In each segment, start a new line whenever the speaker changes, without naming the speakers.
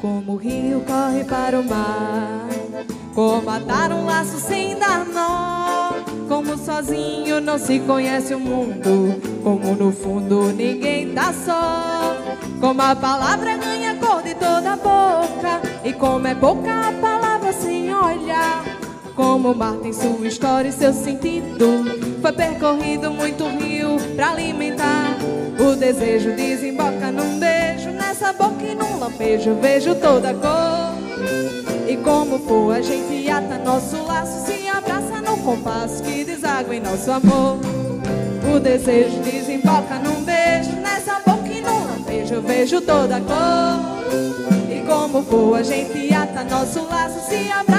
Como o rio corre para o mar, como atar um laço sem dar nó, como sozinho não se conhece o mundo, como no fundo ninguém tá só, como a palavra ganha cor de toda a boca, e como é pouca a palavra sem olhar, como o mar tem sua história e seu sentido foi percorrido muito rio pra alimentar. O desejo desemboca num beijo, nessa boca e num lampejo vejo toda a cor. E como for, a gente ata nosso laço, se abraça no compasso que deságua em nosso amor. O desejo desemboca num beijo, nessa boca e num lampejo vejo toda a cor. E como for, a gente ata nosso laço, se abraça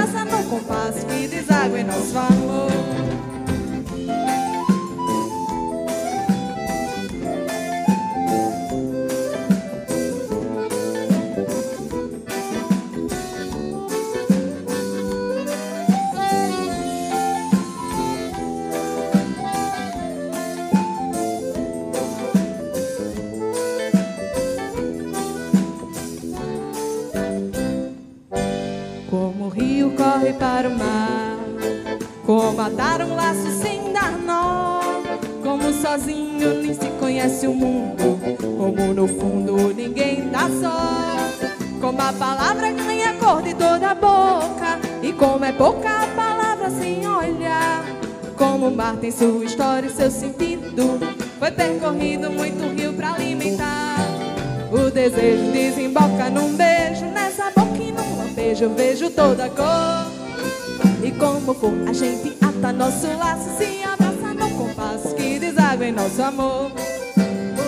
para o mar. Como atar um laço sem dar nó. Como sozinho nem se conhece o mundo. Como no fundo ninguém tá só. Como a palavra ganha cor de toda a boca. E como é pouca a palavra sem olhar. Como o mar tem sua história e seu sentido. Foi percorrido muito rio para alimentar. O desejo desemboca num beijo nessa boca e num lampejo vejo toda a cor. Como for, a gente ata nosso laço, se abraça no compasso que deságua em nosso amor.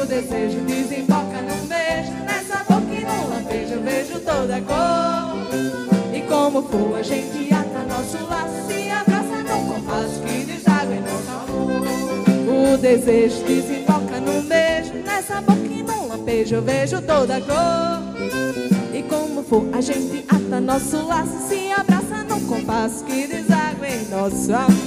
O desejo desemboca num beijo, nessa boca e num lampejo vejo toda a cor. E como for, a gente ata nosso laço, se abraça no compasso que deságua em nosso amor. O desejo desemboca num beijo, nessa boca e num lampejo vejo toda a cor. E como for, a gente ata nosso laço, se abraça compasso que deságua em nosso amor.